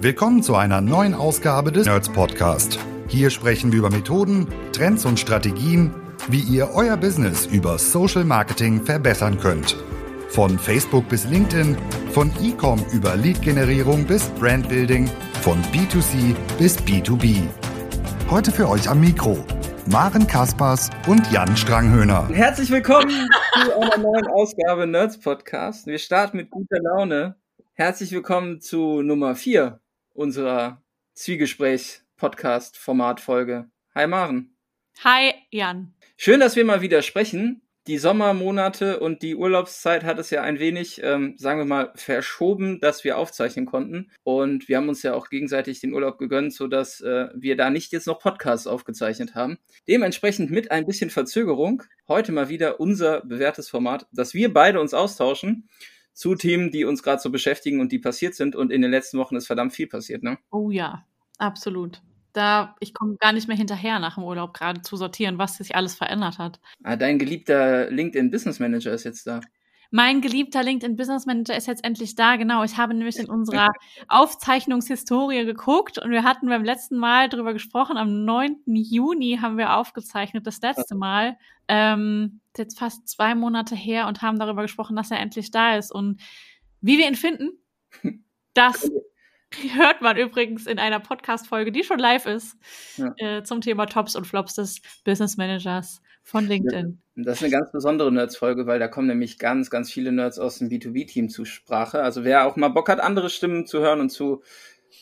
Willkommen zu einer neuen Ausgabe des Nerds Podcast. Hier sprechen wir über Methoden, Trends und Strategien, wie ihr euer Business über Social Marketing verbessern könnt. Von Facebook bis LinkedIn, von E-Com über Lead-Generierung bis Brandbuilding, von B2C bis B2B. Heute für euch am Mikro Maren Kaspers und Jan Stranghöhner. Herzlich willkommen zu einer neuen Ausgabe Nerds Podcast. Wir starten mit guter Laune. Herzlich willkommen zu Nummer 4 unserer Zwiegespräch-Podcast-Format-Folge. Hi Maren. Hi Jan. Schön, dass wir mal wieder sprechen. Die Sommermonate und die Urlaubszeit hat es ja ein wenig, ähm, sagen wir mal, verschoben, dass wir aufzeichnen konnten. Und wir haben uns ja auch gegenseitig den Urlaub gegönnt, sodass äh, wir da nicht jetzt noch Podcasts aufgezeichnet haben. Dementsprechend mit ein bisschen Verzögerung heute mal wieder unser bewährtes Format, dass wir beide uns austauschen zu Themen, die uns gerade so beschäftigen und die passiert sind. Und in den letzten Wochen ist verdammt viel passiert, ne? Oh ja, absolut. Da, ich komme gar nicht mehr hinterher nach dem Urlaub gerade zu sortieren, was sich alles verändert hat. Ah, dein geliebter LinkedIn Business Manager ist jetzt da. Mein geliebter LinkedIn Business Manager ist jetzt endlich da. Genau, ich habe nämlich in unserer Aufzeichnungshistorie geguckt und wir hatten beim letzten Mal drüber gesprochen. Am 9. Juni haben wir aufgezeichnet, das letzte Mal. Ähm, jetzt fast zwei Monate her und haben darüber gesprochen, dass er endlich da ist. Und wie wir ihn finden, das hört man übrigens in einer Podcast-Folge, die schon live ist, ja. äh, zum Thema Tops und Flops des Business Managers von LinkedIn. Das ist eine ganz besondere Nerds-Folge, weil da kommen nämlich ganz, ganz viele Nerds aus dem B2B-Team zu Sprache. Also wer auch mal Bock hat, andere Stimmen zu hören und zu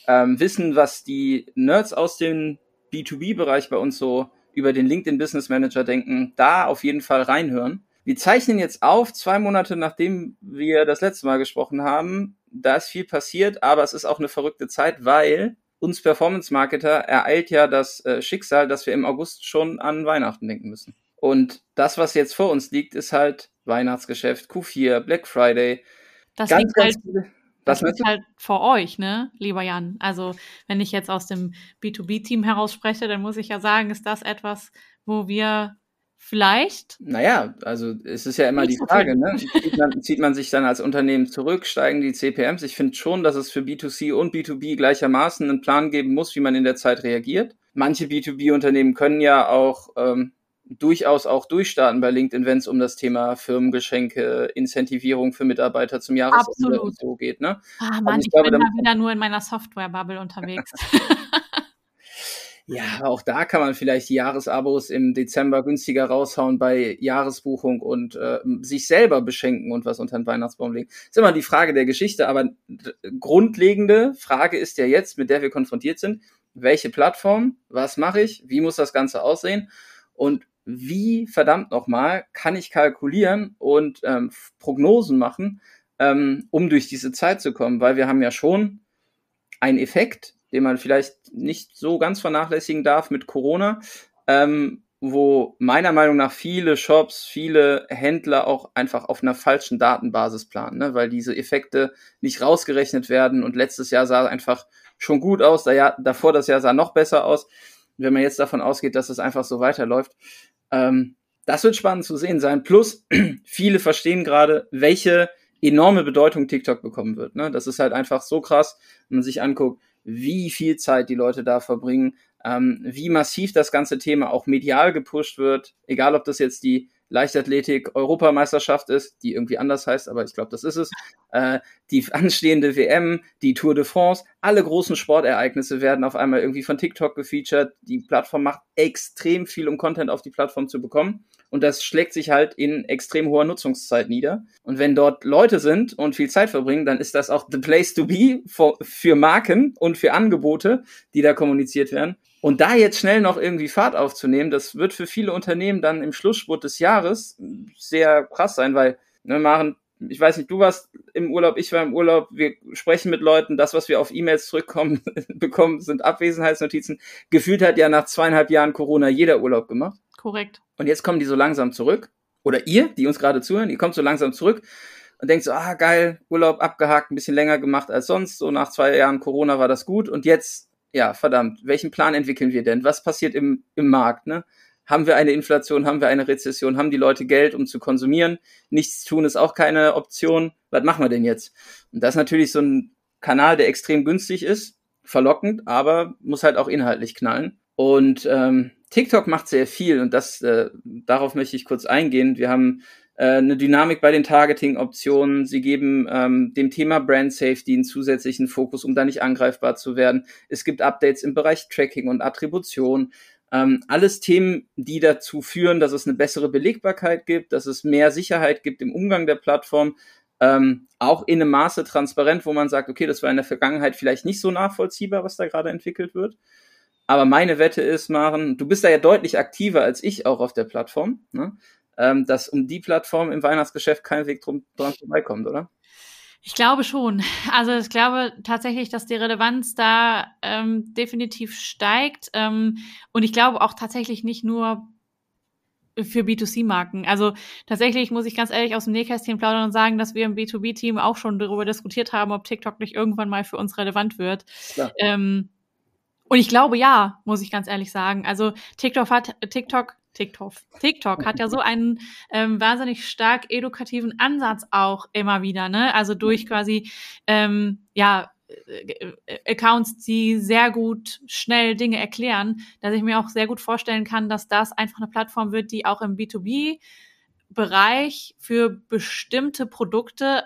ähm, wissen, was die Nerds aus dem B2B-Bereich bei uns so über den LinkedIn Business Manager denken, da auf jeden Fall reinhören. Wir zeichnen jetzt auf, zwei Monate nachdem wir das letzte Mal gesprochen haben. Da ist viel passiert, aber es ist auch eine verrückte Zeit, weil uns Performance-Marketer ereilt ja das äh, Schicksal, dass wir im August schon an Weihnachten denken müssen. Und das, was jetzt vor uns liegt, ist halt Weihnachtsgeschäft, Q4, Black Friday. Das ganz, liegt ganz halt, viele, das liegt halt vor euch, ne, lieber Jan. Also, wenn ich jetzt aus dem B2B-Team heraus spreche, dann muss ich ja sagen, ist das etwas, wo wir vielleicht. Naja, also es ist ja immer die Frage, ne? Zieht man, zieht man, sich dann als Unternehmen zurück, steigen die CPMs? Ich finde schon, dass es für B2C und B2B gleichermaßen einen Plan geben muss, wie man in der Zeit reagiert. Manche B2B-Unternehmen können ja auch ähm, durchaus auch durchstarten bei LinkedIn, wenn es um das Thema Firmengeschenke, Incentivierung für Mitarbeiter zum Jahresende und so geht. Ne? Ah, Mann, also ich, ich glaube, bin da wieder nur in meiner Software-Bubble unterwegs. ja, auch da kann man vielleicht die Jahresabos im Dezember günstiger raushauen bei Jahresbuchung und äh, sich selber beschenken und was unter den Weihnachtsbaum legen. ist immer die Frage der Geschichte, aber grundlegende Frage ist ja jetzt, mit der wir konfrontiert sind, welche Plattform, was mache ich, wie muss das Ganze aussehen? Und wie verdammt nochmal kann ich kalkulieren und ähm, Prognosen machen, ähm, um durch diese Zeit zu kommen, weil wir haben ja schon einen Effekt, den man vielleicht nicht so ganz vernachlässigen darf mit Corona, ähm, wo meiner Meinung nach viele Shops, viele Händler auch einfach auf einer falschen Datenbasis planen, ne? weil diese Effekte nicht rausgerechnet werden und letztes Jahr sah einfach schon gut aus, da Jahr, davor das Jahr sah noch besser aus. Wenn man jetzt davon ausgeht, dass es einfach so weiterläuft, ähm, das wird spannend zu sehen sein. Plus, viele verstehen gerade, welche enorme Bedeutung TikTok bekommen wird. Ne? Das ist halt einfach so krass, wenn man sich anguckt, wie viel Zeit die Leute da verbringen, ähm, wie massiv das ganze Thema auch medial gepusht wird, egal ob das jetzt die Leichtathletik-Europameisterschaft ist, die irgendwie anders heißt, aber ich glaube, das ist es. Äh, die anstehende WM, die Tour de France, alle großen Sportereignisse werden auf einmal irgendwie von TikTok gefeatured. Die Plattform macht extrem viel, um Content auf die Plattform zu bekommen. Und das schlägt sich halt in extrem hoher Nutzungszeit nieder. Und wenn dort Leute sind und viel Zeit verbringen, dann ist das auch the place to be for, für Marken und für Angebote, die da kommuniziert werden. Und da jetzt schnell noch irgendwie Fahrt aufzunehmen, das wird für viele Unternehmen dann im Schlussspurt des Jahres sehr krass sein, weil, ne, Maren, ich weiß nicht, du warst im Urlaub, ich war im Urlaub, wir sprechen mit Leuten, das, was wir auf E-Mails zurückkommen, bekommen, sind Abwesenheitsnotizen. Gefühlt hat ja nach zweieinhalb Jahren Corona jeder Urlaub gemacht. Korrekt. Und jetzt kommen die so langsam zurück. Oder ihr, die uns gerade zuhören, ihr kommt so langsam zurück und denkt so, ah, geil, Urlaub abgehakt, ein bisschen länger gemacht als sonst. So nach zwei Jahren Corona war das gut. Und jetzt ja, verdammt, welchen Plan entwickeln wir denn? Was passiert im, im Markt? Ne? Haben wir eine Inflation? Haben wir eine Rezession? Haben die Leute Geld, um zu konsumieren? Nichts tun ist auch keine Option. Was machen wir denn jetzt? Und das ist natürlich so ein Kanal, der extrem günstig ist, verlockend, aber muss halt auch inhaltlich knallen. Und ähm, TikTok macht sehr viel und das äh, darauf möchte ich kurz eingehen. Wir haben eine Dynamik bei den Targeting-Optionen. Sie geben ähm, dem Thema Brand Safety einen zusätzlichen Fokus, um da nicht angreifbar zu werden. Es gibt Updates im Bereich Tracking und Attribution. Ähm, alles Themen, die dazu führen, dass es eine bessere Belegbarkeit gibt, dass es mehr Sicherheit gibt im Umgang der Plattform, ähm, auch in einem Maße transparent, wo man sagt, okay, das war in der Vergangenheit vielleicht nicht so nachvollziehbar, was da gerade entwickelt wird. Aber meine Wette ist, Maren, du bist da ja deutlich aktiver als ich auch auf der Plattform, ne? Ähm, dass um die Plattform im Weihnachtsgeschäft kein Weg drum, dran vorbeikommt, oder? Ich glaube schon. Also ich glaube tatsächlich, dass die Relevanz da ähm, definitiv steigt. Ähm, und ich glaube auch tatsächlich nicht nur für B2C-Marken. Also tatsächlich muss ich ganz ehrlich aus dem Nähkästchen plaudern und sagen, dass wir im B2B-Team auch schon darüber diskutiert haben, ob TikTok nicht irgendwann mal für uns relevant wird. Ähm, und ich glaube ja, muss ich ganz ehrlich sagen. Also TikTok hat TikTok TikTok. TikTok hat ja so einen ähm, wahnsinnig stark edukativen Ansatz auch immer wieder, ne? Also durch quasi ähm, ja äh, Accounts, die sehr gut schnell Dinge erklären, dass ich mir auch sehr gut vorstellen kann, dass das einfach eine Plattform wird, die auch im B2B Bereich für bestimmte Produkte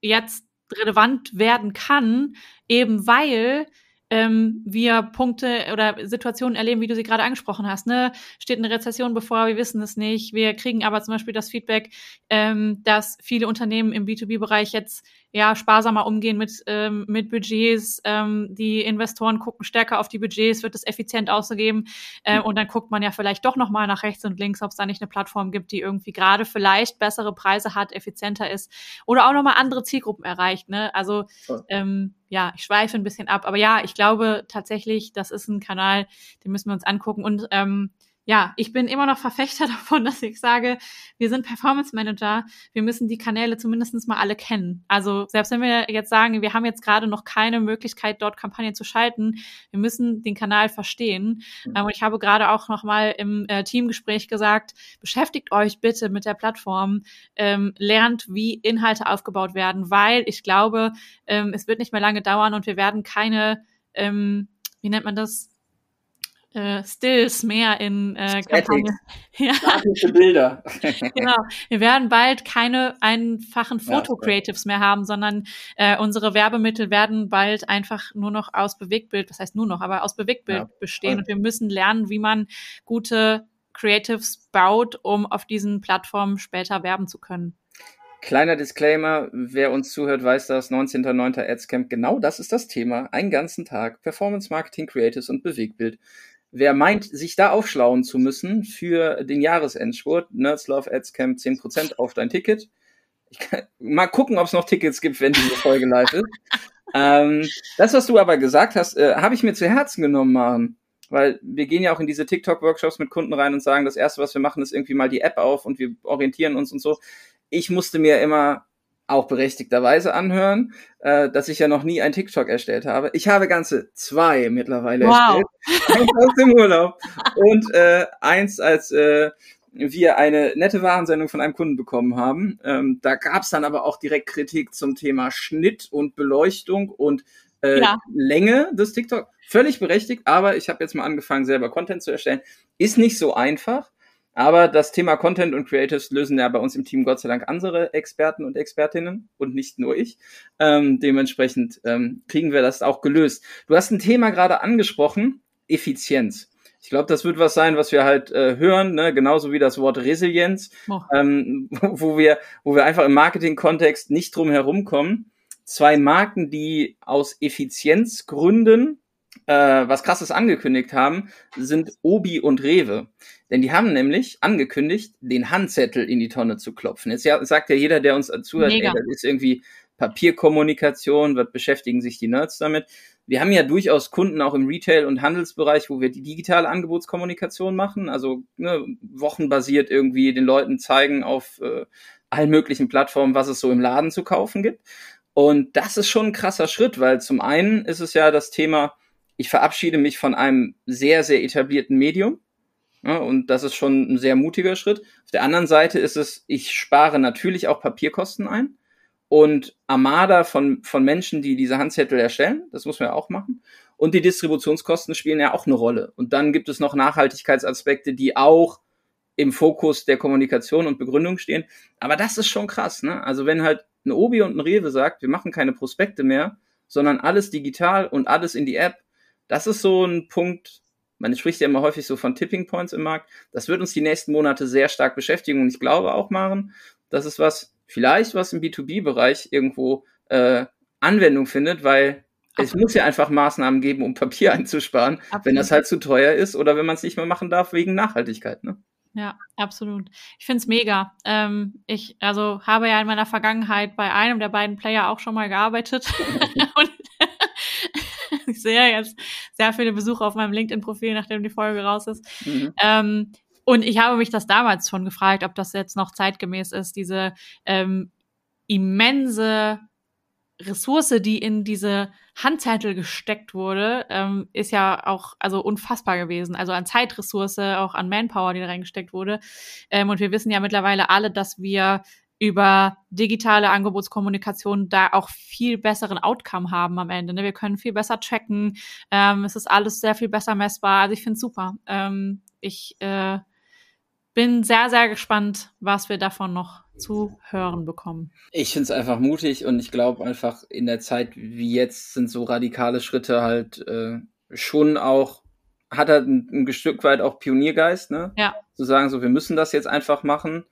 jetzt relevant werden kann, eben weil ähm, wir Punkte oder Situationen erleben, wie du sie gerade angesprochen hast. Ne? Steht eine Rezession bevor, wir wissen es nicht. Wir kriegen aber zum Beispiel das Feedback, ähm, dass viele Unternehmen im B2B-Bereich jetzt ja sparsamer umgehen mit, ähm, mit Budgets. Ähm, die Investoren gucken stärker auf die Budgets, wird es effizient ausgegeben. Äh, und dann guckt man ja vielleicht doch nochmal nach rechts und links, ob es da nicht eine Plattform gibt, die irgendwie gerade vielleicht bessere Preise hat, effizienter ist oder auch nochmal andere Zielgruppen erreicht. Ne? Also ähm, ja, ich schweife ein bisschen ab. Aber ja, ich glaube tatsächlich, das ist ein Kanal, den müssen wir uns angucken. Und ähm, ja, ich bin immer noch Verfechter davon, dass ich sage, wir sind Performance Manager, wir müssen die Kanäle zumindest mal alle kennen. Also selbst wenn wir jetzt sagen, wir haben jetzt gerade noch keine Möglichkeit, dort Kampagnen zu schalten, wir müssen den Kanal verstehen. Mhm. Und ich habe gerade auch noch mal im äh, Teamgespräch gesagt, beschäftigt euch bitte mit der Plattform, ähm, lernt, wie Inhalte aufgebaut werden, weil ich glaube, ähm, es wird nicht mehr lange dauern und wir werden keine, ähm, wie nennt man das, äh, Stills mehr in äh, Kampagne. Ja. Bilder. genau. Wir werden bald keine einfachen Foto-Creatives mehr haben, sondern äh, unsere Werbemittel werden bald einfach nur noch aus Bewegtbild, was heißt nur noch, aber aus Bewegtbild ja. bestehen. Und wir müssen lernen, wie man gute Creatives baut, um auf diesen Plattformen später werben zu können. Kleiner Disclaimer, wer uns zuhört, weiß das, 19.09. Adscamp, genau das ist das Thema. Einen ganzen Tag Performance Marketing, Creatives und Bewegtbild wer meint, sich da aufschlauen zu müssen für den Jahresendspurt, Nerds Love Ads Camp 10% auf dein Ticket. Ich kann mal gucken, ob es noch Tickets gibt, wenn diese Folge live ist. ähm, das, was du aber gesagt hast, äh, habe ich mir zu Herzen genommen, Maren. Weil wir gehen ja auch in diese TikTok-Workshops mit Kunden rein und sagen, das erste, was wir machen, ist irgendwie mal die App auf und wir orientieren uns und so. Ich musste mir immer auch berechtigterweise anhören, äh, dass ich ja noch nie ein TikTok erstellt habe. Ich habe ganze zwei mittlerweile wow. erstellt. Eins aus dem Urlaub und äh, eins als äh, wir eine nette Warensendung von einem Kunden bekommen haben. Ähm, da gab es dann aber auch direkt Kritik zum Thema Schnitt und Beleuchtung und äh, ja. Länge des TikTok. Völlig berechtigt, aber ich habe jetzt mal angefangen, selber Content zu erstellen. Ist nicht so einfach. Aber das Thema Content und Creatives lösen ja bei uns im Team Gott sei Dank andere Experten und Expertinnen und nicht nur ich. Ähm, dementsprechend ähm, kriegen wir das auch gelöst. Du hast ein Thema gerade angesprochen, Effizienz. Ich glaube, das wird was sein, was wir halt äh, hören, ne? genauso wie das Wort Resilienz, oh. ähm, wo wir, wo wir einfach im Marketing-Kontext nicht drum herum kommen. Zwei Marken, die aus Effizienzgründen äh, was krasses angekündigt haben, sind Obi und Rewe. Denn die haben nämlich angekündigt, den Handzettel in die Tonne zu klopfen. Jetzt ja, sagt ja jeder, der uns zuhört, ey, das ist irgendwie Papierkommunikation, was beschäftigen sich die Nerds damit? Wir haben ja durchaus Kunden auch im Retail- und Handelsbereich, wo wir die digitale Angebotskommunikation machen, also ne, wochenbasiert irgendwie den Leuten zeigen auf äh, allen möglichen Plattformen, was es so im Laden zu kaufen gibt. Und das ist schon ein krasser Schritt, weil zum einen ist es ja das Thema, ich verabschiede mich von einem sehr, sehr etablierten Medium. Ja, und das ist schon ein sehr mutiger Schritt. Auf der anderen Seite ist es, ich spare natürlich auch Papierkosten ein und Armada von, von Menschen, die diese Handzettel erstellen. Das muss man ja auch machen. Und die Distributionskosten spielen ja auch eine Rolle. Und dann gibt es noch Nachhaltigkeitsaspekte, die auch im Fokus der Kommunikation und Begründung stehen. Aber das ist schon krass, ne? Also wenn halt ein Obi und ein Rewe sagt, wir machen keine Prospekte mehr, sondern alles digital und alles in die App, das ist so ein Punkt, man spricht ja immer häufig so von Tipping Points im Markt. Das wird uns die nächsten Monate sehr stark beschäftigen und ich glaube auch, Maren, das ist was, vielleicht was im B2B-Bereich irgendwo äh, Anwendung findet, weil Absolut. es muss ja einfach Maßnahmen geben, um Papier einzusparen, Absolut. wenn das halt zu teuer ist oder wenn man es nicht mehr machen darf wegen Nachhaltigkeit. Ne? Ja, absolut. Ich finde es mega. Ähm, ich also habe ja in meiner Vergangenheit bei einem der beiden Player auch schon mal gearbeitet. und ich sehe jetzt sehr viele Besucher auf meinem LinkedIn-Profil, nachdem die Folge raus ist. Mhm. Ähm, und ich habe mich das damals schon gefragt, ob das jetzt noch zeitgemäß ist, diese ähm, immense Ressource, die in diese Handzettel gesteckt wurde, ähm, ist ja auch also unfassbar gewesen. Also an Zeitressource, auch an Manpower, die da reingesteckt wurde. Ähm, und wir wissen ja mittlerweile alle, dass wir über digitale Angebotskommunikation da auch viel besseren Outcome haben am Ende. Ne? Wir können viel besser tracken. Ähm, es ist alles sehr viel besser messbar. Also ich finde es super. Ähm, ich äh, bin sehr, sehr gespannt, was wir davon noch zu hören bekommen. Ich finde es einfach mutig und ich glaube einfach in der Zeit wie jetzt sind so radikale Schritte halt äh, schon auch, hat er halt ein, ein Stück weit auch Pioniergeist, ne? Ja. Zu sagen, so wir müssen das jetzt einfach machen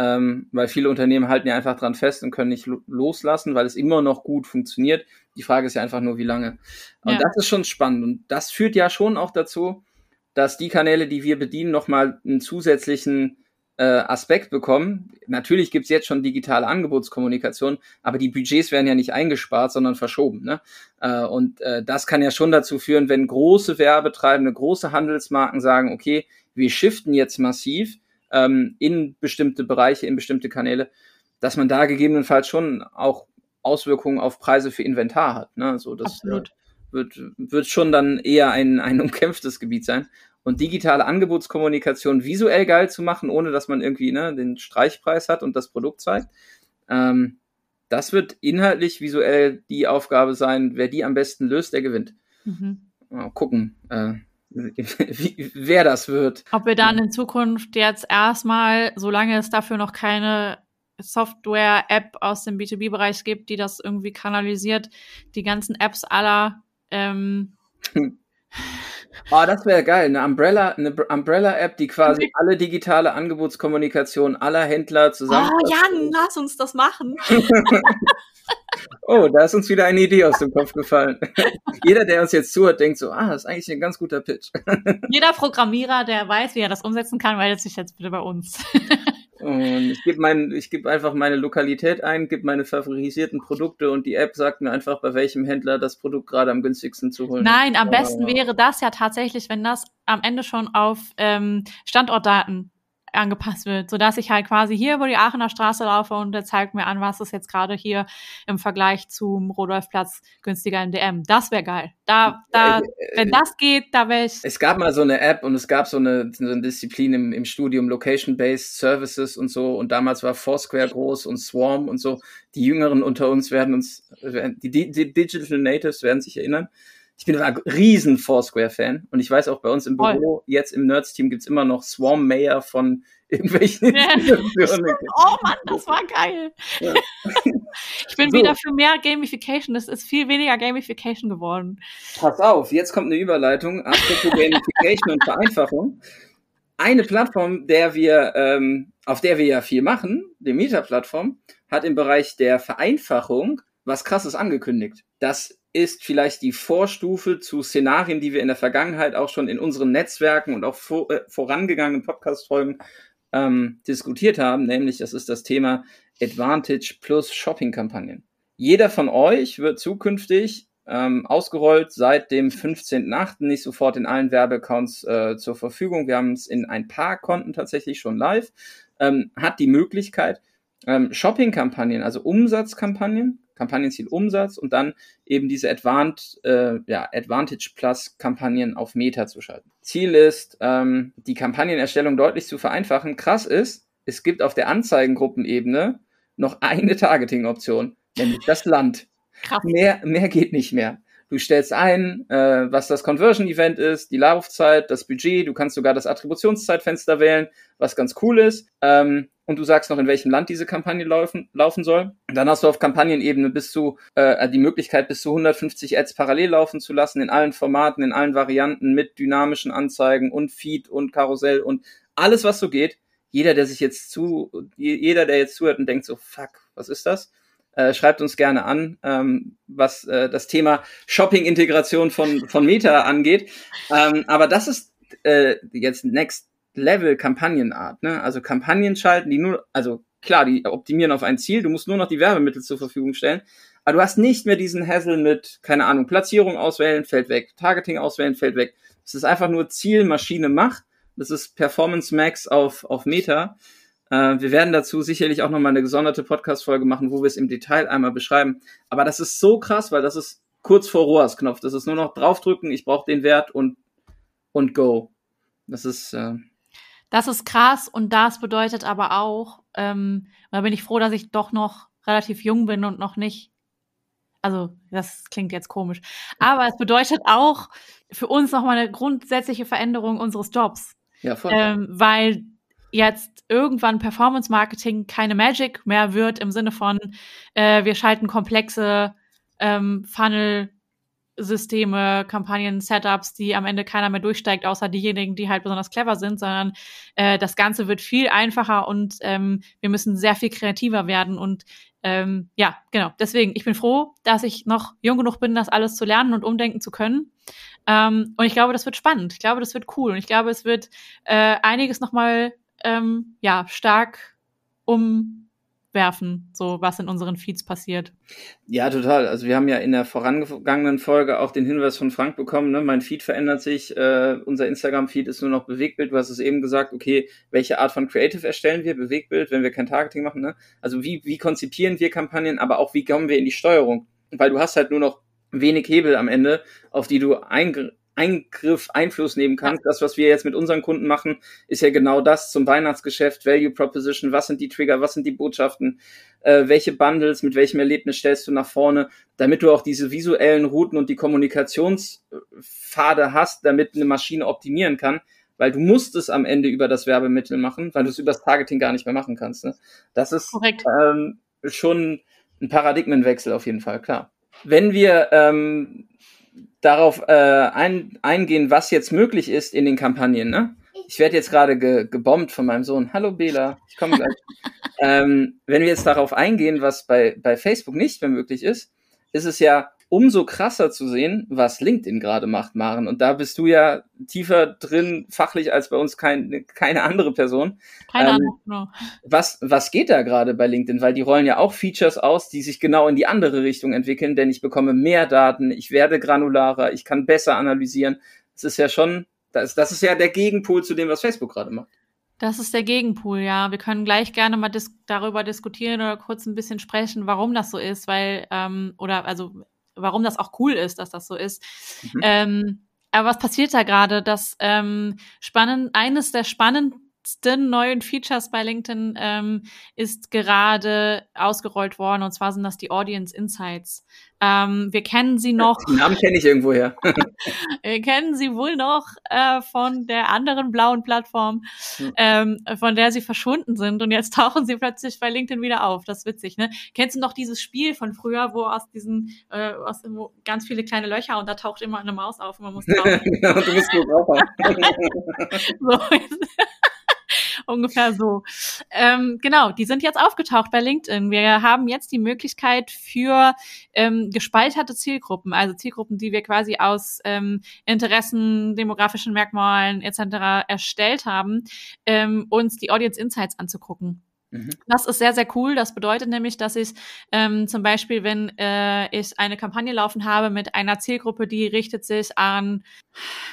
ähm, weil viele Unternehmen halten ja einfach dran fest und können nicht loslassen, weil es immer noch gut funktioniert. Die Frage ist ja einfach nur, wie lange. Und ja. das ist schon spannend. Und das führt ja schon auch dazu, dass die Kanäle, die wir bedienen, nochmal einen zusätzlichen äh, Aspekt bekommen. Natürlich gibt's jetzt schon digitale Angebotskommunikation, aber die Budgets werden ja nicht eingespart, sondern verschoben. Ne? Äh, und äh, das kann ja schon dazu führen, wenn große Werbetreibende, große Handelsmarken sagen, okay, wir shiften jetzt massiv, ähm, in bestimmte Bereiche, in bestimmte Kanäle, dass man da gegebenenfalls schon auch Auswirkungen auf Preise für Inventar hat. Ne? So, das Absolut. Wird, wird schon dann eher ein, ein umkämpftes Gebiet sein. Und digitale Angebotskommunikation visuell geil zu machen, ohne dass man irgendwie ne, den Streichpreis hat und das Produkt zeigt, ähm, das wird inhaltlich visuell die Aufgabe sein. Wer die am besten löst, der gewinnt. Mhm. Mal gucken. Äh, wie, wer das wird. Ob wir dann in Zukunft jetzt erstmal, solange es dafür noch keine Software-App aus dem B2B-Bereich gibt, die das irgendwie kanalisiert, die ganzen Apps aller. Ähm Oh, das wäre geil. Eine Umbrella, eine Umbrella-App, die quasi alle digitale Angebotskommunikation aller Händler zusammen. Oh, Jan, lass uns das machen. Oh, da ist uns wieder eine Idee aus dem Kopf gefallen. Jeder, der uns jetzt zuhört, denkt so, ah, das ist eigentlich ein ganz guter Pitch. Jeder Programmierer, der weiß, wie er das umsetzen kann, meldet sich jetzt bitte bei uns. Und ich gebe mein, ich gebe einfach meine Lokalität ein, gebe meine favorisierten Produkte und die App sagt mir einfach, bei welchem Händler das Produkt gerade am günstigsten zu holen Nein, am besten wäre das ja tatsächlich, wenn das am Ende schon auf ähm, Standortdaten angepasst wird, sodass ich halt quasi hier über die Aachener Straße laufe und der zeigt mir an, was ist jetzt gerade hier im Vergleich zum Rodolfplatz günstiger im DM. Das wäre geil. Da, da, äh, wenn das geht, da wäre ich. Es gab mal so eine App und es gab so eine, so eine Disziplin im, im Studium, Location-Based Services und so. Und damals war Foursquare groß und Swarm und so. Die Jüngeren unter uns werden uns, die, die Digital Natives werden sich erinnern ich bin ein riesen Foursquare-Fan und ich weiß auch bei uns im Büro, Voll. jetzt im Nerds-Team gibt's immer noch Swarm Mayor von irgendwelchen ja. Oh Mann, das war geil. Ja. Ich bin so. wieder für mehr Gamification. Das ist viel weniger Gamification geworden. Pass auf, jetzt kommt eine Überleitung. Apropos Gamification und Vereinfachung. Eine Plattform, der wir, ähm, auf der wir ja viel machen, die Meta-Plattform, hat im Bereich der Vereinfachung was krasses angekündigt. Das ist vielleicht die Vorstufe zu Szenarien, die wir in der Vergangenheit auch schon in unseren Netzwerken und auch vor, äh, vorangegangenen Podcast-Folgen ähm, diskutiert haben, nämlich das ist das Thema Advantage plus Shopping-Kampagnen. Jeder von euch wird zukünftig ähm, ausgerollt seit dem 15.8. nicht sofort in allen Werbeaccounts äh, zur Verfügung. Wir haben es in ein paar Konten tatsächlich schon live. Ähm, hat die Möglichkeit, ähm, Shopping-Kampagnen, also Umsatzkampagnen, Kampagnenziel Umsatz und dann eben diese Advant, äh, ja, Advantage Plus Kampagnen auf Meta zu schalten. Ziel ist, ähm, die Kampagnenerstellung deutlich zu vereinfachen. Krass ist, es gibt auf der Anzeigengruppenebene noch eine Targeting-Option. nämlich das Land. Krass. Mehr, mehr geht nicht mehr. Du stellst ein, äh, was das Conversion-Event ist, die Laufzeit, das Budget, du kannst sogar das Attributionszeitfenster wählen, was ganz cool ist. Ähm, und du sagst noch, in welchem Land diese Kampagne laufen, laufen soll. Dann hast du auf Kampagnenebene bis zu äh, die Möglichkeit, bis zu 150 Ads parallel laufen zu lassen, in allen Formaten, in allen Varianten, mit dynamischen Anzeigen und Feed und Karussell und alles, was so geht. Jeder, der sich jetzt zu, jeder, der jetzt zuhört und denkt so, fuck, was ist das? Äh, schreibt uns gerne an, ähm, was äh, das Thema Shopping-Integration von, von Meta angeht. Ähm, aber das ist äh, jetzt Next Level Kampagnenart. Ne? Also Kampagnen schalten, die nur, also klar, die optimieren auf ein Ziel, du musst nur noch die Werbemittel zur Verfügung stellen. Aber du hast nicht mehr diesen Hassel mit, keine Ahnung, Platzierung auswählen, fällt weg, Targeting auswählen, fällt weg. Es ist einfach nur Ziel, Maschine, Macht. Das ist Performance Max auf, auf Meta. Äh, wir werden dazu sicherlich auch nochmal eine gesonderte Podcast-Folge machen, wo wir es im Detail einmal beschreiben. Aber das ist so krass, weil das ist kurz vor ROAS-Knopf. Das ist nur noch draufdrücken, ich brauche den Wert und, und go. Das ist. Äh das ist krass und das bedeutet aber auch, ähm, da bin ich froh, dass ich doch noch relativ jung bin und noch nicht. Also, das klingt jetzt komisch. Aber es bedeutet auch für uns nochmal eine grundsätzliche Veränderung unseres Jobs. Ja, voll. Ähm, weil jetzt irgendwann Performance Marketing keine Magic mehr wird im Sinne von, äh, wir schalten komplexe ähm, Funnel Systeme, Kampagnen, Setups, die am Ende keiner mehr durchsteigt, außer diejenigen, die halt besonders clever sind, sondern äh, das Ganze wird viel einfacher und ähm, wir müssen sehr viel kreativer werden. Und ähm, ja, genau. Deswegen, ich bin froh, dass ich noch jung genug bin, das alles zu lernen und umdenken zu können. Ähm, und ich glaube, das wird spannend. Ich glaube, das wird cool. Und ich glaube, es wird äh, einiges nochmal ähm, ja, stark umwerfen, so was in unseren Feeds passiert. Ja, total. Also wir haben ja in der vorangegangenen Folge auch den Hinweis von Frank bekommen, ne? mein Feed verändert sich, äh, unser Instagram-Feed ist nur noch Bewegtbild. Du hast es eben gesagt, okay, welche Art von Creative erstellen wir? Bewegtbild, wenn wir kein Targeting machen. Ne? Also wie, wie konzipieren wir Kampagnen, aber auch wie kommen wir in die Steuerung? Weil du hast halt nur noch wenig Hebel am Ende, auf die du eingreifen Eingriff Einfluss nehmen kannst. Das, was wir jetzt mit unseren Kunden machen, ist ja genau das zum Weihnachtsgeschäft, Value Proposition, was sind die Trigger, was sind die Botschaften, äh, welche Bundles, mit welchem Erlebnis stellst du nach vorne, damit du auch diese visuellen Routen und die Kommunikationspfade hast, damit eine Maschine optimieren kann, weil du musst es am Ende über das Werbemittel machen, weil du es über das Targeting gar nicht mehr machen kannst. Ne? Das ist ähm, schon ein Paradigmenwechsel auf jeden Fall, klar. Wenn wir ähm, darauf äh, ein, eingehen, was jetzt möglich ist in den Kampagnen. Ne? Ich werde jetzt gerade ge gebombt von meinem Sohn. Hallo Bela, ich komme gleich. ähm, wenn wir jetzt darauf eingehen, was bei, bei Facebook nicht mehr möglich ist, ist es ja umso krasser zu sehen, was LinkedIn gerade macht, Maren. Und da bist du ja tiefer drin, fachlich als bei uns kein, keine andere Person. Keine ähm, Ahnung. No. Was, was geht da gerade bei LinkedIn? Weil die rollen ja auch Features aus, die sich genau in die andere Richtung entwickeln, denn ich bekomme mehr Daten, ich werde granularer, ich kann besser analysieren. Das ist ja schon, das, das ist ja der Gegenpol zu dem, was Facebook gerade macht. Das ist der Gegenpool, ja. Wir können gleich gerne mal dis darüber diskutieren oder kurz ein bisschen sprechen, warum das so ist, weil, ähm, oder also warum das auch cool ist, dass das so ist. Mhm. Ähm, aber was passiert da gerade? Das ähm, spannend, eines der spannendsten neuen Features bei LinkedIn ähm, ist gerade ausgerollt worden und zwar sind das die Audience Insights. Ähm, wir kennen sie noch. Den Namen kenne ich irgendwoher. wir kennen sie wohl noch äh, von der anderen blauen Plattform, hm. ähm, von der sie verschwunden sind und jetzt tauchen sie plötzlich bei LinkedIn wieder auf. Das ist witzig, ne? Kennst du noch dieses Spiel von früher, wo aus diesen äh, aus wo ganz viele kleine Löcher und da taucht immer eine Maus auf und man muss drauf. genau, du bist gut drauf. so, Ungefähr so. Ähm, genau, die sind jetzt aufgetaucht bei LinkedIn. Wir haben jetzt die Möglichkeit für ähm, gespalterte Zielgruppen, also Zielgruppen, die wir quasi aus ähm, Interessen, demografischen Merkmalen etc. erstellt haben, ähm, uns die Audience Insights anzugucken. Mhm. Das ist sehr, sehr cool. Das bedeutet nämlich, dass ich ähm, zum Beispiel, wenn äh, ich eine Kampagne laufen habe mit einer Zielgruppe, die richtet sich an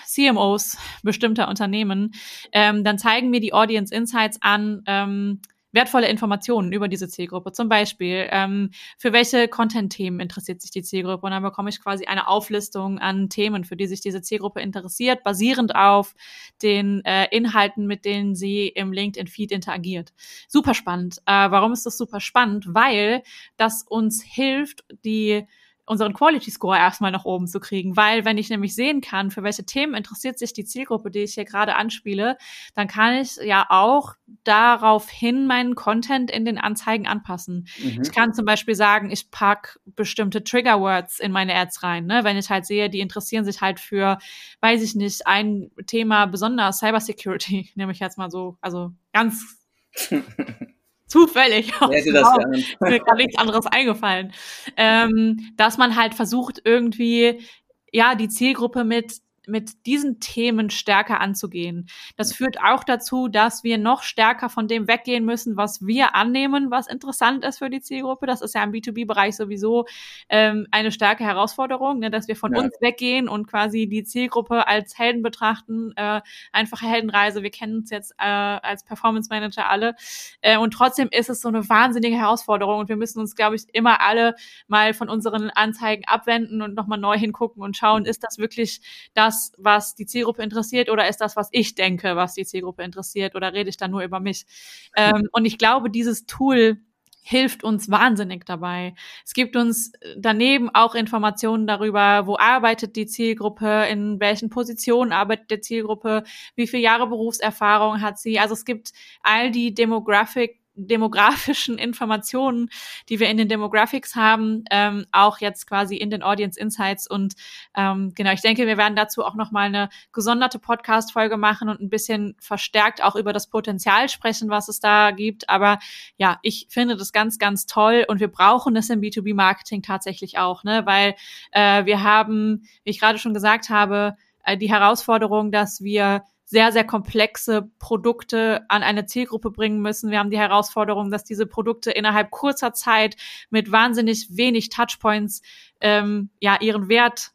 CMOs bestimmter Unternehmen, ähm, dann zeigen mir die Audience Insights an, ähm, wertvolle Informationen über diese Zielgruppe. Zum Beispiel, ähm, für welche Content-Themen interessiert sich die Zielgruppe? Und dann bekomme ich quasi eine Auflistung an Themen, für die sich diese Zielgruppe interessiert, basierend auf den äh, Inhalten, mit denen sie im LinkedIn-Feed interagiert. Super spannend. Äh, warum ist das super spannend? Weil das uns hilft, die unseren Quality Score erstmal nach oben zu kriegen, weil wenn ich nämlich sehen kann, für welche Themen interessiert sich die Zielgruppe, die ich hier gerade anspiele, dann kann ich ja auch daraufhin meinen Content in den Anzeigen anpassen. Mhm. Ich kann zum Beispiel sagen, ich pack bestimmte Trigger Words in meine Ads rein, ne? wenn ich halt sehe, die interessieren sich halt für, weiß ich nicht, ein Thema besonders Cybersecurity, nehme ich jetzt mal so, also ganz zufällig. Hätte das Mir gar nichts anderes eingefallen. Ähm, dass man halt versucht, irgendwie, ja, die Zielgruppe mit mit diesen Themen stärker anzugehen. Das führt auch dazu, dass wir noch stärker von dem weggehen müssen, was wir annehmen, was interessant ist für die Zielgruppe. Das ist ja im B2B-Bereich sowieso ähm, eine starke Herausforderung, ne, dass wir von ja. uns weggehen und quasi die Zielgruppe als Helden betrachten. Äh, einfache Heldenreise, wir kennen uns jetzt äh, als Performance Manager alle. Äh, und trotzdem ist es so eine wahnsinnige Herausforderung und wir müssen uns, glaube ich, immer alle mal von unseren Anzeigen abwenden und nochmal neu hingucken und schauen, ist das wirklich das, das, was die Zielgruppe interessiert oder ist das, was ich denke, was die Zielgruppe interessiert oder rede ich da nur über mich? Ähm, und ich glaube, dieses Tool hilft uns wahnsinnig dabei. Es gibt uns daneben auch Informationen darüber, wo arbeitet die Zielgruppe, in welchen Positionen arbeitet die Zielgruppe, wie viele Jahre Berufserfahrung hat sie. Also es gibt all die Demographic demografischen Informationen, die wir in den Demographics haben, ähm, auch jetzt quasi in den Audience Insights. Und ähm, genau, ich denke, wir werden dazu auch nochmal eine gesonderte Podcast-Folge machen und ein bisschen verstärkt auch über das Potenzial sprechen, was es da gibt. Aber ja, ich finde das ganz, ganz toll und wir brauchen es im B2B-Marketing tatsächlich auch, ne? weil äh, wir haben, wie ich gerade schon gesagt habe, äh, die Herausforderung, dass wir sehr, sehr komplexe Produkte an eine Zielgruppe bringen müssen. Wir haben die Herausforderung, dass diese Produkte innerhalb kurzer Zeit mit wahnsinnig wenig Touchpoints ähm, ja ihren Wert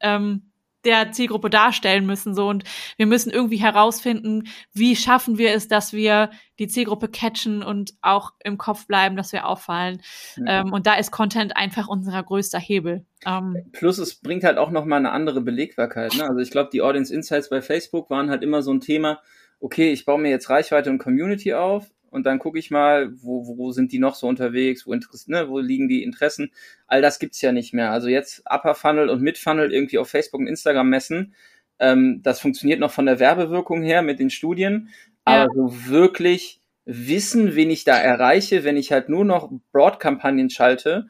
ähm, der Zielgruppe darstellen müssen so und wir müssen irgendwie herausfinden, wie schaffen wir es, dass wir die Zielgruppe catchen und auch im Kopf bleiben, dass wir auffallen. Ja. Ähm, und da ist Content einfach unser größter Hebel. Ähm, Plus es bringt halt auch noch mal eine andere Belegbarkeit. Ne? Also ich glaube, die Audience Insights bei Facebook waren halt immer so ein Thema. Okay, ich baue mir jetzt Reichweite und Community auf, und dann gucke ich mal, wo, wo sind die noch so unterwegs, wo, ne, wo liegen die Interessen. All das gibt's ja nicht mehr. Also jetzt Upper Funnel und Mid Funnel irgendwie auf Facebook und Instagram messen, ähm, das funktioniert noch von der Werbewirkung her mit den Studien, aber so wirklich wissen, wen ich da erreiche, wenn ich halt nur noch Broad-Kampagnen schalte,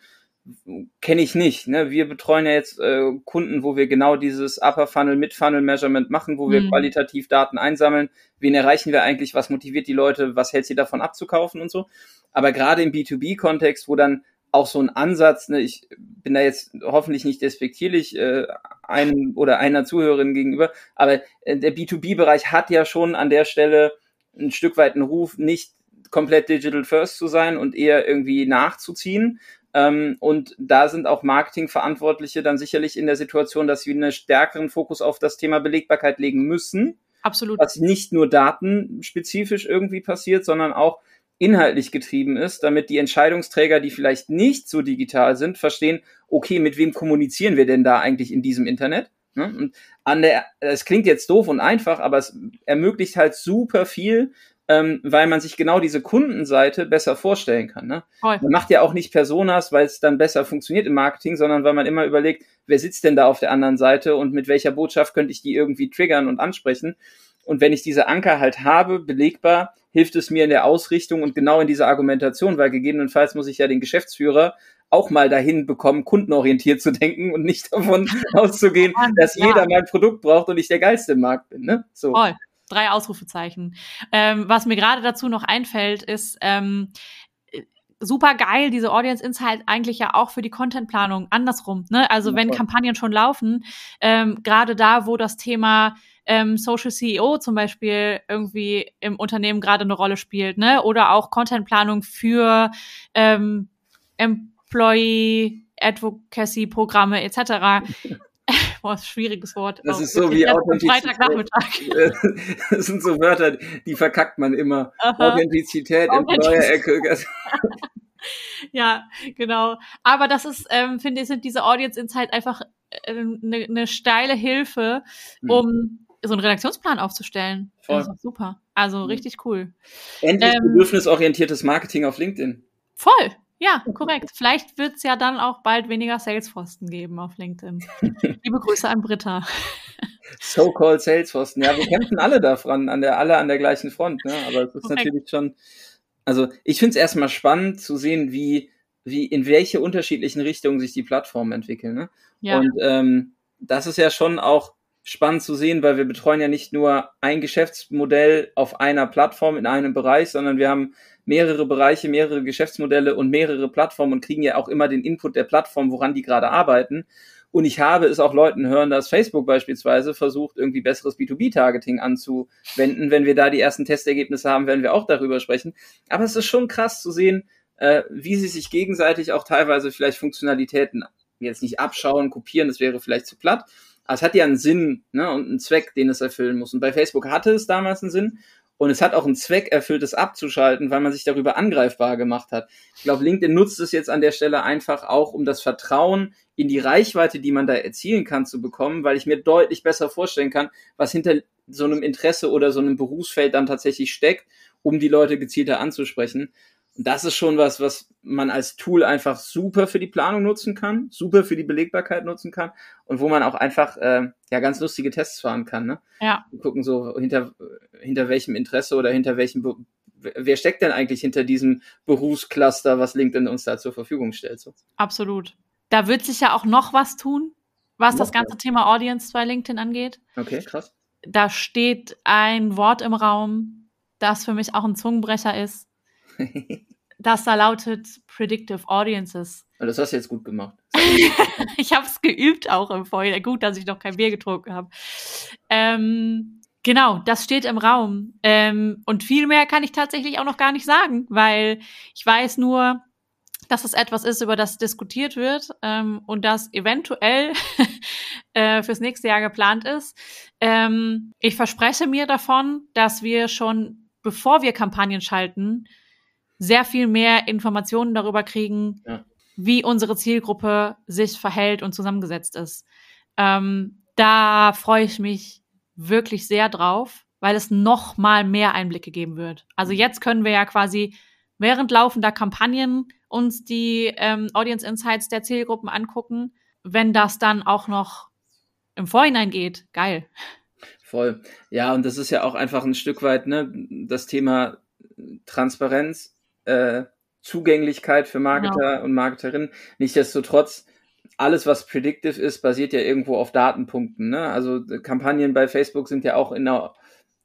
kenne ich nicht. Ne? Wir betreuen ja jetzt äh, Kunden, wo wir genau dieses Upper Funnel, Mid Funnel Measurement machen, wo wir mhm. qualitativ Daten einsammeln. Wen erreichen wir eigentlich? Was motiviert die Leute? Was hält sie davon abzukaufen und so? Aber gerade im B2B-Kontext, wo dann auch so ein Ansatz, ne, ich bin da jetzt hoffentlich nicht despektierlich äh, einem oder einer Zuhörerin gegenüber, aber äh, der B2B-Bereich hat ja schon an der Stelle ein Stück weit einen Ruf, nicht komplett digital first zu sein und eher irgendwie nachzuziehen, ähm, und da sind auch Marketingverantwortliche dann sicherlich in der Situation, dass sie einen stärkeren Fokus auf das Thema Belegbarkeit legen müssen. Absolut. Was nicht nur datenspezifisch irgendwie passiert, sondern auch inhaltlich getrieben ist, damit die Entscheidungsträger, die vielleicht nicht so digital sind, verstehen, okay, mit wem kommunizieren wir denn da eigentlich in diesem Internet? Ne? Und an der, es klingt jetzt doof und einfach, aber es ermöglicht halt super viel, ähm, weil man sich genau diese Kundenseite besser vorstellen kann. Ne? Man macht ja auch nicht Personas, weil es dann besser funktioniert im Marketing, sondern weil man immer überlegt, wer sitzt denn da auf der anderen Seite und mit welcher Botschaft könnte ich die irgendwie triggern und ansprechen. Und wenn ich diese Anker halt habe, belegbar, hilft es mir in der Ausrichtung und genau in dieser Argumentation, weil gegebenenfalls muss ich ja den Geschäftsführer auch mal dahin bekommen, kundenorientiert zu denken und nicht davon auszugehen, dass jeder mein Produkt braucht und ich der Geilste im Markt bin. Ne? So. Voll drei Ausrufezeichen. Ähm, was mir gerade dazu noch einfällt, ist ähm, super geil, diese Audience Insight eigentlich ja auch für die Contentplanung andersrum. Ne? Also ja, wenn Kampagnen schon laufen, ähm, gerade da, wo das Thema ähm, Social CEO zum Beispiel irgendwie im Unternehmen gerade eine Rolle spielt, ne? Oder auch Contentplanung für ähm, Employee Advocacy Programme etc. Boah, schwieriges Wort. Das ist so wie Authentizität. Das sind so Wörter, die verkackt man immer. Aha. Authentizität, Authentizität. in Ecke. ja, genau. Aber das ist, ähm, finde ich, sind diese Audience Insight einfach eine äh, ne, ne steile Hilfe, hm. um hm. so einen Redaktionsplan aufzustellen. Voll. Das ist super. Also hm. richtig cool. Endlich ähm, bedürfnisorientiertes Marketing auf LinkedIn. Voll. Ja, korrekt. Vielleicht wird es ja dann auch bald weniger Salesforsten geben auf LinkedIn. Liebe Grüße an Britta. So-called Salesforsten. Ja, wir kämpfen alle davon, an der, alle an der gleichen Front. Ne? Aber es ist korrekt. natürlich schon, also ich finde es erstmal spannend zu sehen, wie, wie, in welche unterschiedlichen Richtungen sich die Plattformen entwickeln. Ne? Ja. Und ähm, das ist ja schon auch spannend zu sehen, weil wir betreuen ja nicht nur ein Geschäftsmodell auf einer Plattform in einem Bereich, sondern wir haben mehrere Bereiche, mehrere Geschäftsmodelle und mehrere Plattformen und kriegen ja auch immer den Input der Plattform, woran die gerade arbeiten. Und ich habe es auch Leuten hören, dass Facebook beispielsweise versucht, irgendwie besseres B2B-Targeting anzuwenden. Wenn wir da die ersten Testergebnisse haben, werden wir auch darüber sprechen. Aber es ist schon krass zu sehen, äh, wie sie sich gegenseitig auch teilweise vielleicht Funktionalitäten jetzt nicht abschauen, kopieren, das wäre vielleicht zu platt. Aber es hat ja einen Sinn ne, und einen Zweck, den es erfüllen muss. Und bei Facebook hatte es damals einen Sinn. Und es hat auch einen Zweck erfüllt, es abzuschalten, weil man sich darüber angreifbar gemacht hat. Ich glaube, LinkedIn nutzt es jetzt an der Stelle einfach auch, um das Vertrauen in die Reichweite, die man da erzielen kann, zu bekommen, weil ich mir deutlich besser vorstellen kann, was hinter so einem Interesse oder so einem Berufsfeld dann tatsächlich steckt, um die Leute gezielter anzusprechen. Und das ist schon was, was man als Tool einfach super für die Planung nutzen kann, super für die Belegbarkeit nutzen kann und wo man auch einfach äh, ja ganz lustige Tests fahren kann. Ne? Ja. Wir gucken so hinter hinter welchem Interesse oder hinter welchem Be wer steckt denn eigentlich hinter diesem Berufscluster, was LinkedIn uns da zur Verfügung stellt? So. Absolut. Da wird sich ja auch noch was tun, was noch das ganze was. Thema Audience bei LinkedIn angeht. Okay, krass. Da steht ein Wort im Raum, das für mich auch ein Zungenbrecher ist das da lautet Predictive Audiences. Das hast du jetzt gut gemacht. ich habe es geübt auch im Vorhinein. Gut, dass ich noch kein Bier getrunken habe. Ähm, genau, das steht im Raum. Ähm, und viel mehr kann ich tatsächlich auch noch gar nicht sagen, weil ich weiß nur, dass es etwas ist, über das diskutiert wird ähm, und das eventuell äh, fürs nächste Jahr geplant ist. Ähm, ich verspreche mir davon, dass wir schon, bevor wir Kampagnen schalten, sehr viel mehr Informationen darüber kriegen, ja. wie unsere Zielgruppe sich verhält und zusammengesetzt ist. Ähm, da freue ich mich wirklich sehr drauf, weil es noch mal mehr Einblicke geben wird. Also mhm. jetzt können wir ja quasi während laufender Kampagnen uns die ähm, Audience Insights der Zielgruppen angucken. Wenn das dann auch noch im Vorhinein geht, geil. Voll. Ja, und das ist ja auch einfach ein Stück weit ne, das Thema Transparenz äh, Zugänglichkeit für Marketer genau. und Marketerinnen. Nichtsdestotrotz, alles, was predictive ist, basiert ja irgendwo auf Datenpunkten. Ne? Also Kampagnen bei Facebook sind ja auch in einer,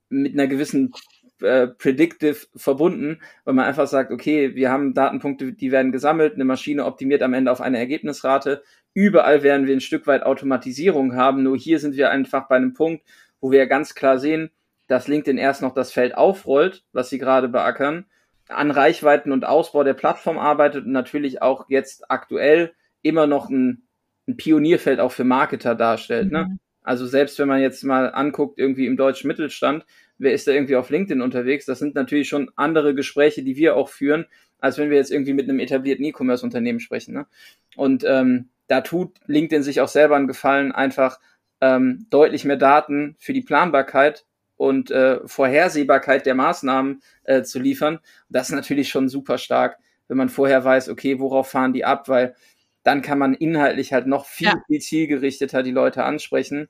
mit einer gewissen äh, predictive verbunden, weil man einfach sagt, okay, wir haben Datenpunkte, die werden gesammelt, eine Maschine optimiert am Ende auf eine Ergebnisrate. Überall werden wir ein Stück weit Automatisierung haben, nur hier sind wir einfach bei einem Punkt, wo wir ganz klar sehen, dass LinkedIn erst noch das Feld aufrollt, was sie gerade beackern, an Reichweiten und Ausbau der Plattform arbeitet und natürlich auch jetzt aktuell immer noch ein, ein Pionierfeld auch für Marketer darstellt. Ne? Mhm. Ne? Also selbst wenn man jetzt mal anguckt, irgendwie im deutschen Mittelstand, wer ist da irgendwie auf LinkedIn unterwegs? Das sind natürlich schon andere Gespräche, die wir auch führen, als wenn wir jetzt irgendwie mit einem etablierten E-Commerce-Unternehmen sprechen. Ne? Und ähm, da tut LinkedIn sich auch selber einen Gefallen, einfach ähm, deutlich mehr Daten für die Planbarkeit und äh, Vorhersehbarkeit der Maßnahmen äh, zu liefern. Das ist natürlich schon super stark, wenn man vorher weiß, okay, worauf fahren die ab, weil dann kann man inhaltlich halt noch viel, ja. viel zielgerichteter die Leute ansprechen.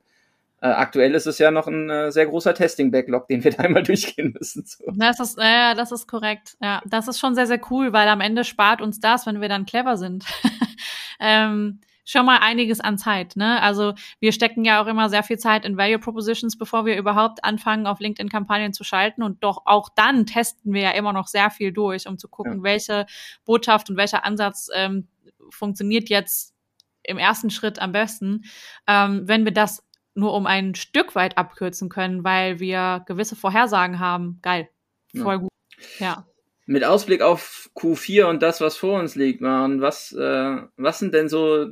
Äh, aktuell ist es ja noch ein äh, sehr großer Testing-Backlog, den wir da einmal durchgehen müssen. So. Das ist, äh, das ist korrekt. Ja, das ist schon sehr, sehr cool, weil am Ende spart uns das, wenn wir dann clever sind. ähm, schon mal einiges an Zeit. Ne? Also wir stecken ja auch immer sehr viel Zeit in Value Propositions, bevor wir überhaupt anfangen, auf LinkedIn-Kampagnen zu schalten. Und doch auch dann testen wir ja immer noch sehr viel durch, um zu gucken, ja. welche Botschaft und welcher Ansatz ähm, funktioniert jetzt im ersten Schritt am besten. Ähm, wenn wir das nur um ein Stück weit abkürzen können, weil wir gewisse Vorhersagen haben, geil. Voll ja. gut. Ja mit Ausblick auf Q4 und das, was vor uns liegt, machen, was, äh, was sind denn so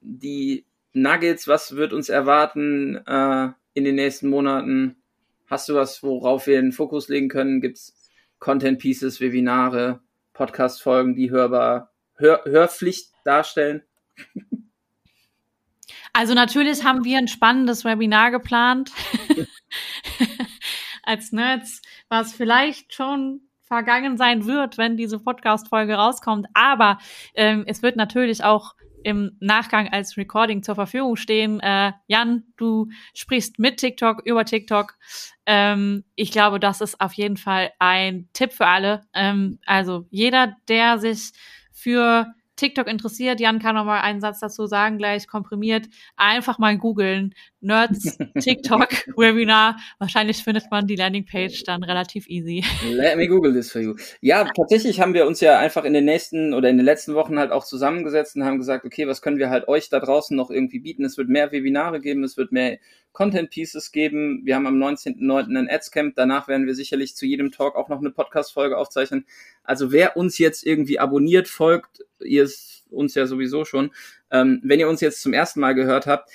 die Nuggets, was wird uns erwarten äh, in den nächsten Monaten? Hast du was, worauf wir den Fokus legen können? Gibt es Content Pieces, Webinare, Podcast-Folgen, die hörbar, Hör, Hörpflicht darstellen? Also natürlich haben wir ein spannendes Webinar geplant. Als Nerds, was vielleicht schon vergangen sein wird, wenn diese Podcast-Folge rauskommt. Aber ähm, es wird natürlich auch im Nachgang als Recording zur Verfügung stehen. Äh, Jan, du sprichst mit TikTok, über TikTok. Ähm, ich glaube, das ist auf jeden Fall ein Tipp für alle. Ähm, also jeder, der sich für TikTok interessiert, Jan kann noch mal einen Satz dazu sagen, gleich komprimiert. Einfach mal googeln. Nerds TikTok Webinar. Wahrscheinlich findet man die Landingpage dann relativ easy. Let me Google this for you. Ja, tatsächlich haben wir uns ja einfach in den nächsten oder in den letzten Wochen halt auch zusammengesetzt und haben gesagt, okay, was können wir halt euch da draußen noch irgendwie bieten? Es wird mehr Webinare geben, es wird mehr Content Pieces geben. Wir haben am 19.09. ein Adscamp. Danach werden wir sicherlich zu jedem Talk auch noch eine Podcast-Folge aufzeichnen. Also wer uns jetzt irgendwie abonniert, folgt, ihr uns ja sowieso schon. Ähm, wenn ihr uns jetzt zum ersten Mal gehört habt,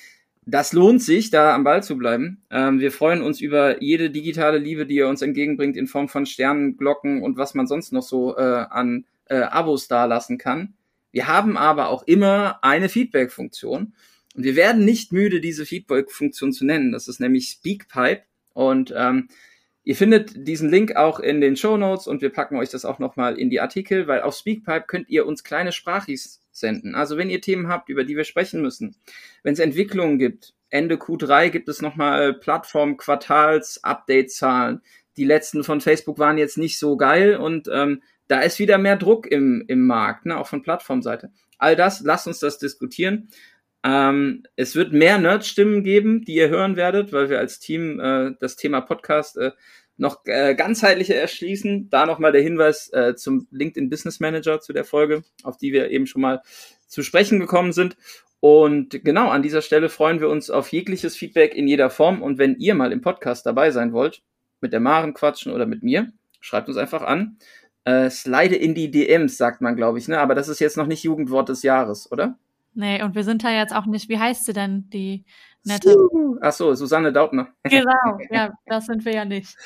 das lohnt sich, da am Ball zu bleiben. Ähm, wir freuen uns über jede digitale Liebe, die ihr uns entgegenbringt in Form von Sternen, Glocken und was man sonst noch so äh, an äh, Abos dalassen kann. Wir haben aber auch immer eine Feedback-Funktion. Und wir werden nicht müde, diese Feedback-Funktion zu nennen. Das ist nämlich Speakpipe. Und ähm, Ihr findet diesen Link auch in den Show Notes und wir packen euch das auch nochmal in die Artikel, weil auf Speakpipe könnt ihr uns kleine Sprachis senden. Also wenn ihr Themen habt, über die wir sprechen müssen, wenn es Entwicklungen gibt, Ende Q3 gibt es nochmal Plattform-Quartals-Update-Zahlen. Die letzten von Facebook waren jetzt nicht so geil und ähm, da ist wieder mehr Druck im, im Markt, ne, auch von Plattformseite. All das, lasst uns das diskutieren. Ähm, es wird mehr Nerd-Stimmen geben, die ihr hören werdet, weil wir als Team äh, das Thema Podcast äh, noch äh, ganzheitlicher erschließen. Da nochmal der Hinweis äh, zum LinkedIn Business Manager zu der Folge, auf die wir eben schon mal zu sprechen gekommen sind. Und genau an dieser Stelle freuen wir uns auf jegliches Feedback in jeder Form. Und wenn ihr mal im Podcast dabei sein wollt, mit der Maren quatschen oder mit mir, schreibt uns einfach an. Äh, slide in die DMs, sagt man, glaube ich, ne? Aber das ist jetzt noch nicht Jugendwort des Jahres, oder? Nee, und wir sind da jetzt auch nicht, wie heißt sie denn, die nette? Ach so, Susanne Daubner. Genau, ja, das sind wir ja nicht.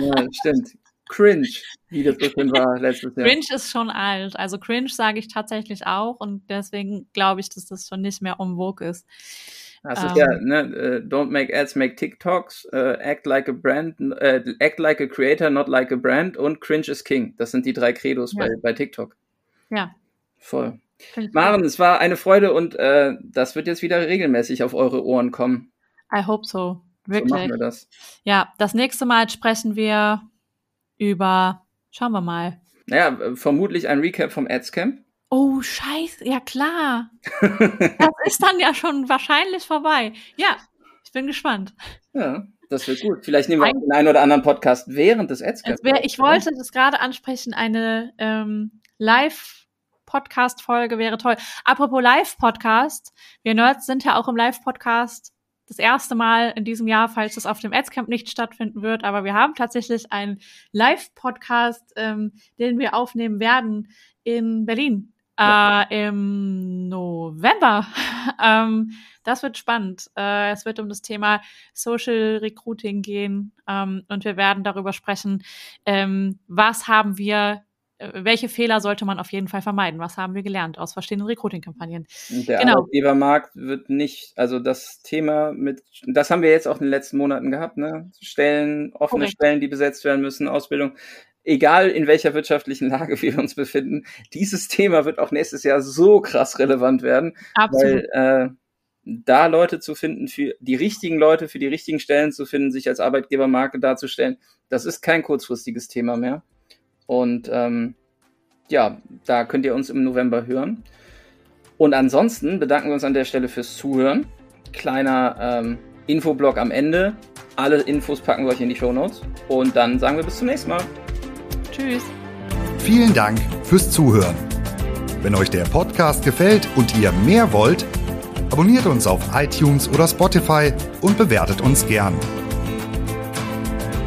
ja, stimmt. Cringe, wie das bisschen war letztes Jahr. Cringe ist schon alt. Also Cringe sage ich tatsächlich auch und deswegen glaube ich, dass das schon nicht mehr um vogue ist. Ist um, ja, ähm. ne, uh, don't make ads, make TikToks, uh, act like a brand, uh, act like a creator, not like a brand und cringe is king. Das sind die drei Credos ja. bei, bei TikTok. Ja. Voll. Maren, es war eine Freude und äh, das wird jetzt wieder regelmäßig auf eure Ohren kommen. I hope so. Wirklich. So machen wir das. Ja, das nächste Mal sprechen wir über, schauen wir mal. Naja, vermutlich ein Recap vom Adscamp. Oh, scheiße, ja klar. das ist dann ja schon wahrscheinlich vorbei. Ja, ich bin gespannt. Ja, das wird gut. Vielleicht nehmen wir auch den einen oder anderen Podcast während des Adscamps. Ich wollte das gerade ansprechen, eine ähm, Live- Podcast-Folge wäre toll. Apropos Live-Podcast. Wir Nerds sind ja auch im Live-Podcast das erste Mal in diesem Jahr, falls es auf dem Adscamp nicht stattfinden wird. Aber wir haben tatsächlich einen Live-Podcast, ähm, den wir aufnehmen werden in Berlin ja. äh, im November. ähm, das wird spannend. Äh, es wird um das Thema Social Recruiting gehen ähm, und wir werden darüber sprechen, ähm, was haben wir welche Fehler sollte man auf jeden Fall vermeiden? Was haben wir gelernt aus verschiedenen Recruiting-Kampagnen? Der genau. Arbeitgebermarkt wird nicht, also das Thema mit, das haben wir jetzt auch in den letzten Monaten gehabt, ne? Stellen, offene Korrekt. Stellen, die besetzt werden müssen, Ausbildung. Egal in welcher wirtschaftlichen Lage wir uns befinden, dieses Thema wird auch nächstes Jahr so krass relevant werden, Absolut. weil äh, da Leute zu finden, für die richtigen Leute, für die richtigen Stellen zu finden, sich als Arbeitgebermarke darzustellen, das ist kein kurzfristiges Thema mehr. Und ähm, ja, da könnt ihr uns im November hören. Und ansonsten bedanken wir uns an der Stelle fürs Zuhören. Kleiner ähm, Infoblog am Ende. Alle Infos packen wir euch in die Show Notes. Und dann sagen wir bis zum nächsten Mal. Tschüss. Vielen Dank fürs Zuhören. Wenn euch der Podcast gefällt und ihr mehr wollt, abonniert uns auf iTunes oder Spotify und bewertet uns gern.